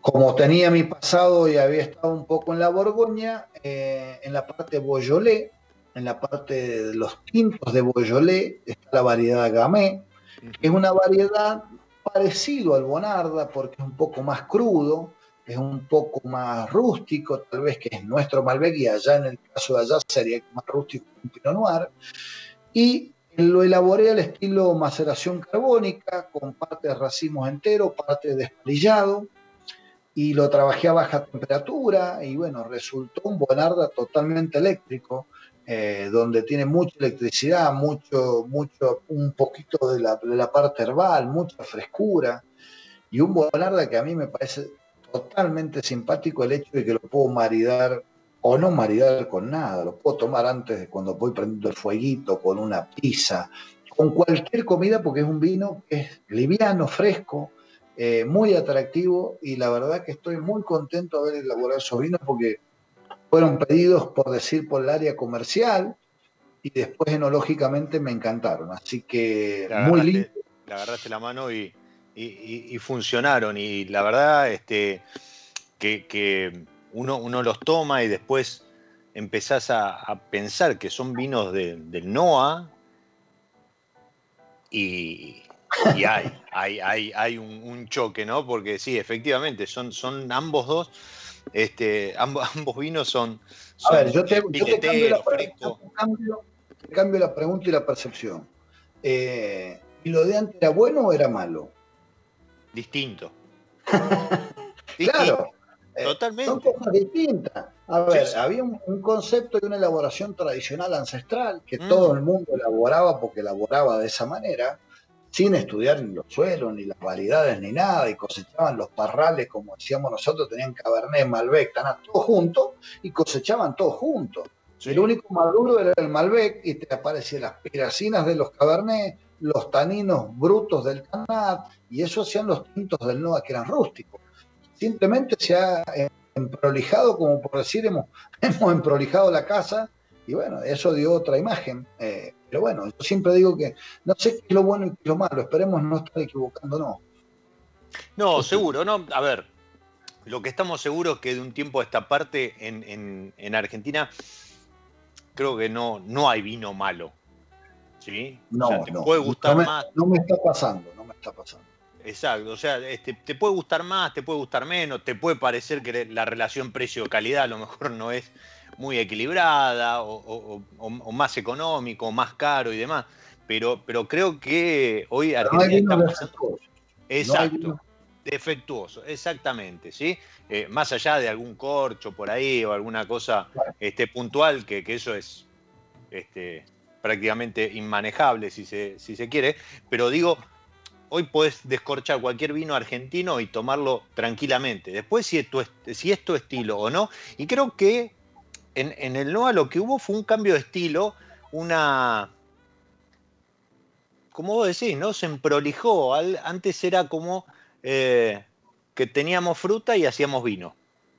Como tenía mi pasado y había estado un poco en la Borgoña, eh, en la parte Boyolé, en la parte de los tintos de Boyolé, está la variedad Gamay, que es una variedad parecido al Bonarda porque es un poco más crudo, es un poco más rústico, tal vez que es nuestro Malbec y allá en el caso de allá sería más rústico que un Pinot Noir. Y lo elaboré al estilo maceración carbónica, con parte de racimos entero, parte de espalillado, y lo trabajé a baja temperatura, y bueno, resultó un Bonarda totalmente eléctrico, eh, donde tiene mucha electricidad, mucho, mucho, un poquito de la, de la, parte herbal, mucha frescura, y un bonarda que a mí me parece totalmente simpático el hecho de que lo puedo maridar o no maridar con nada, lo puedo tomar antes de cuando voy prendiendo el fueguito, con una pizza, con cualquier comida, porque es un vino que es liviano, fresco, eh, muy atractivo, y la verdad que estoy muy contento de haber elaborado esos vinos porque fueron pedidos, por decir, por el área comercial y después enológicamente me encantaron. Así que muy lindo. Le agarraste la mano y, funcionaron. Y la verdad, este, que, uno, uno, los toma y después empezás a, pensar que son vinos del NOA y, hay, hay, hay, un, un, choque, ¿no? Porque sí, efectivamente, son, son ambos dos este, ambos, ambos vinos son, A ver, yo te, cambio, la pregunta, y la percepción. Eh, ¿Y lo de antes era bueno o era malo? Distinto. claro. Eh, Totalmente. Son cosas distintas. A ver, había un, concepto de una elaboración tradicional ancestral que mm. todo el mundo elaboraba porque elaboraba de esa manera sin estudiar ni los suelos, ni las variedades, ni nada, y cosechaban los parrales, como decíamos nosotros, tenían Cabernet, Malbec, estaban todos juntos, y cosechaban todos juntos. El único maduro era el Malbec, y te aparecían las piracinas de los Cabernet, los taninos brutos del Tanat, y eso hacían los tintos del Noa, que eran rústicos. Simplemente se ha emprolijado, como por decir, hemos, hemos emprolijado la casa, y bueno, eso dio otra imagen. Eh, pero bueno, yo siempre digo que no sé qué es lo bueno y qué es lo malo, esperemos no estar equivocándonos. No, seguro, no. A ver, lo que estamos seguros es que de un tiempo a esta parte en, Argentina creo que no, no hay vino malo. ¿Sí? No, te puede gustar más. No me está pasando, no me está pasando. Exacto, o sea, este, te puede gustar más, te puede gustar menos, te puede parecer que la relación precio-calidad a lo mejor no es muy equilibrada o, más económico, más caro y demás, pero, pero creo que hoy Argentina está pasando... Exacto, defectuoso, exactamente, ¿sí? Eh, más allá de algún corcho por ahí o alguna cosa este, puntual, que, eso es este, prácticamente inmanejable si se, si se quiere, pero digo, hoy puedes descorchar cualquier vino argentino y tomarlo tranquilamente. Después si es tu, si es tu estilo o no. Y creo que en, en, el NOA lo que hubo fue un cambio de estilo, una... Como vos decís, ¿no? Se emprolijó. Antes era como eh, que teníamos fruta y hacíamos vino.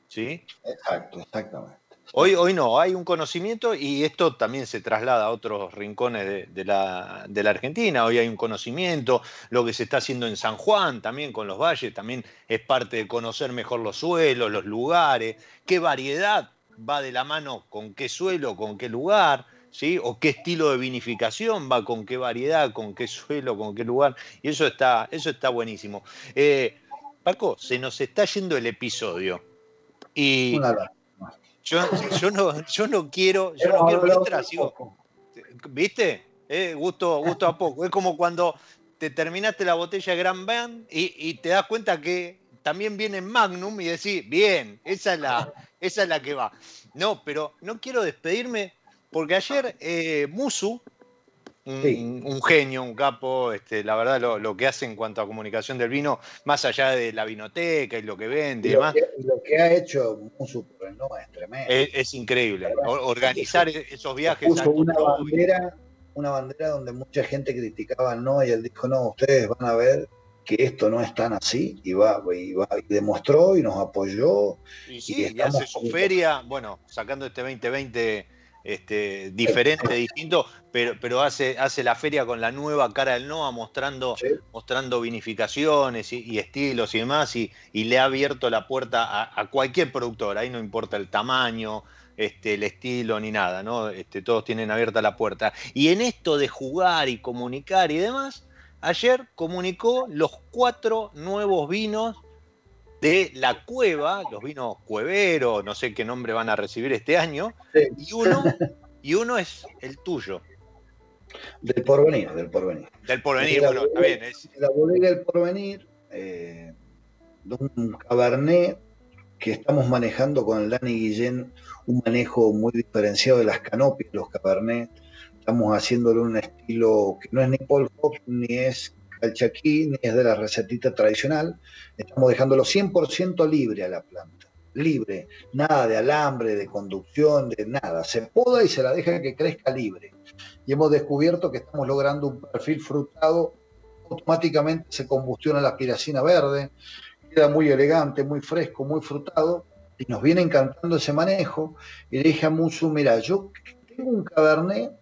¿Sí? Exacto, exactamente. Hoy, hoy no, hay un conocimiento y esto también se traslada a otros rincones de, la, Argentina. Hoy hay un conocimiento, lo que se está haciendo en San Juan también con los valles, también es parte de conocer mejor los suelos, los lugares, qué variedad va de la mano con qué suelo, con qué lugar. ¿Sí? o qué estilo de vinificación va con qué variedad, con qué suelo, con qué lugar. Y eso está, eso está buenísimo. Eh, Paco, se nos está yendo el episodio. Y yo, no, yo no quiero, yo no quiero mientras ¿Viste? Eh, gusto, gusto a poco. Es como cuando te terminaste la botella de Grand Band y, te das cuenta que también viene Magnum y decís, bien, esa es la, esa es la que va. No, pero no quiero despedirme porque ayer eh, Musu un, genio, un capo, este, la verdad lo, que hace en cuanto a comunicación del vino, más allá de la vinoteca y lo que vende y, demás. lo que ha hecho Musu por el es tremendo. Es, increíble, organizar esos viajes. Puso una bandera, una bandera donde mucha gente criticaba no y él dijo, no, ustedes van a ver que esto no es tan así y va, y, va, y demostró y nos apoyó. Y sí, y, hace su feria, bueno, sacando este 2020 este, diferente, distinto, pero, pero hace, hace la feria con la nueva cara del NOA, mostrando, mostrando vinificaciones y, estilos y demás, y, le ha abierto la puerta a, cualquier productor, ahí no importa el tamaño, este, el estilo ni nada, ¿no? Este, todos tienen abierta la puerta. Y en esto de jugar y comunicar y demás, ayer comunicó los cuatro nuevos vinos de la cueva, los vinos cueveros, no sé qué nombre van a recibir este año, y, uno, y uno es el tuyo. Del porvenir, del porvenir. Del porvenir, bueno, está bien. Es... La bodega del porvenir, eh, de un cabernet que estamos manejando con el Dani Guillén, un manejo muy diferenciado de las canopias, los cabernet. Estamos haciéndole un estilo que no es ni Paul Fox ni es el chaquí es de la recetita tradicional. Estamos dejándolo 100% libre a la planta. Libre. Nada de alambre, de conducción, de nada. Se poda y se la deja que crezca libre. Y hemos descubierto que estamos logrando un perfil frutado. Automáticamente se combustiona la piracina verde. Queda muy elegante, muy fresco, muy frutado. Y nos viene encantando ese manejo. Y le dije a Musu, mira, yo tengo un cabernet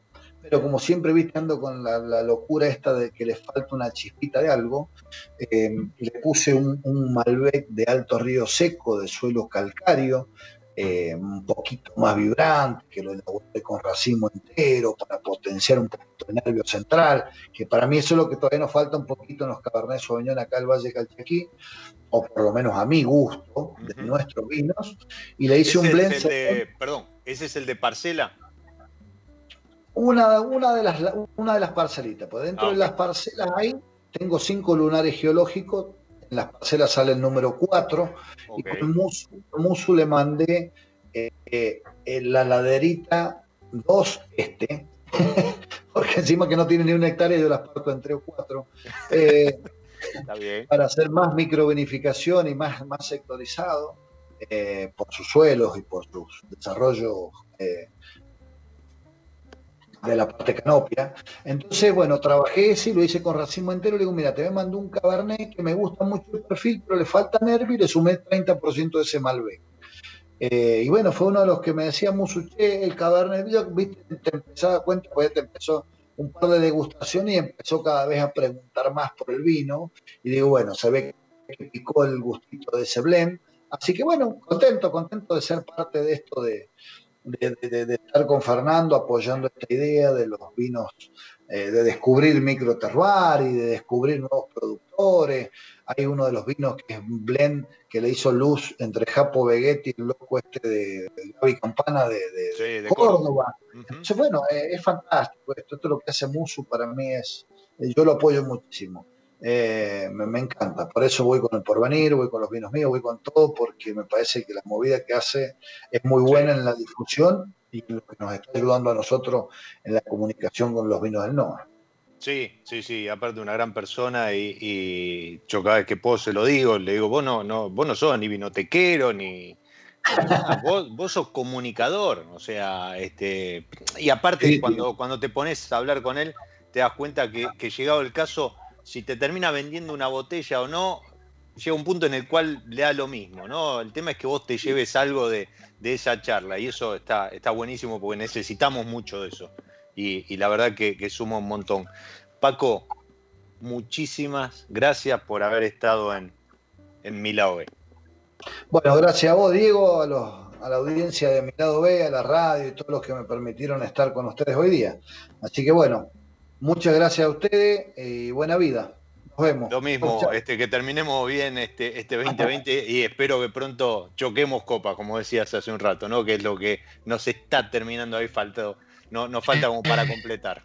pero como siempre viste ando con la, locura esta de que le falta una chispita de algo, eh, le puse un, Malbec de alto río seco, de suelo calcáreo, eh, un poquito más vibrante, que lo elaboré con racimo entero para potenciar un poquito el nervio central, que para mí eso es lo que todavía nos falta un poquito en los Cabernet Sauvignon acá el Valle Calchaquí, o por lo menos a mi gusto, de nuestros vinos, y le hice un blend... perdón, ¿ese es el de Parcela? Una, una, de, las, una de las parcelitas. Pues dentro ah, de las parcelas hay, tengo cinco lunares geológicos. En las parcelas sale el número 4. Y con Musu, Musu le mandé eh, eh, la laderita 2 este. porque encima que no tiene ni un hectárea, yo las parto en 3 o 4. Eh, para hacer más microvenificación y más, más sectorizado por sus suelos y por su desarrollo de la parte canopia. Entonces, bueno, trabajé ese y lo hice con racimo entero. Le digo, mira, te me mandó un cabernet que me gusta mucho el perfil, pero le falta nervio y le sumé 30% de ese Malbec. Eh, y bueno, fue uno de los que me decía Musuche, el cabernet, yo, viste, te empezaba a cuenta, pues te empezó un par de degustaciones y empezó cada vez a preguntar más por el vino. Y digo, bueno, se ve que picó el gustito de ese blend. Así que bueno, contento, contento de ser parte de esto, de, de, estar con Fernando apoyando esta idea de los vinos, eh, de descubrir micro terroir y de descubrir nuevos productores. Hay uno de los vinos que es un blend que le hizo luz entre Japo Vegetti y el loco este de, Gaby Campana de, Córdoba. Entonces, bueno, eh, es fantástico esto. Esto es lo que hace Musu para mí es, eh, yo lo apoyo muchísimo. Eh, me, encanta. Por eso voy con el porvenir, voy con los vinos míos, voy con todo, porque me parece que la movida que hace es muy buena en la difusión y lo que nos está ayudando a nosotros en la comunicación con los vinos del NOA. Sí, sí, sí, aparte una gran persona y, yo cada vez que puedo se lo digo, le digo, vos no, no, vos no sos ni vinotequero, ni... vos, sos comunicador, o sea, este, y aparte cuando, cuando te pones a hablar con él, te das cuenta que, que llegado el caso, si te termina vendiendo una botella o no, llega un punto en el cual le da lo mismo, ¿no? El tema es que vos te lleves algo de, esa charla y eso está, está buenísimo porque necesitamos mucho de eso y, la verdad que, que, suma un montón. Paco, muchísimas gracias por haber estado en, en Mi Lado B. Bueno, gracias a vos, Diego, a, a la audiencia de Mi Lado B, a la radio y todos los que me permitieron estar con ustedes hoy día. Así que bueno, muchas gracias a ustedes y buena vida. Nos vemos. Lo mismo, este, que terminemos bien este, este 2020 y espero que pronto choquemos copa, como decías hace un rato, ¿no? Que es lo que nos está terminando ahí faltado no, nos falta como para completar.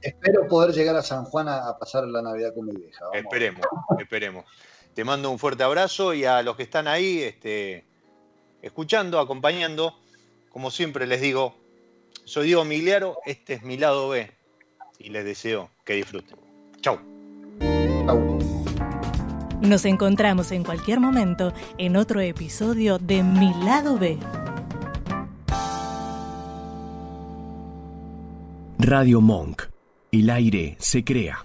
Espero poder llegar a San Juan a, pasar la Navidad con mi vieja. Esperemos, esperemos. Te mando un fuerte abrazo y a los que están ahí, este, escuchando, acompañando, como siempre les digo, soy Diego Migliaro, este es mi lado B y les deseo que disfruten. Chau. Chau. Nos encontramos en cualquier momento en otro episodio de Mi lado B. Radio Monk. El aire se crea.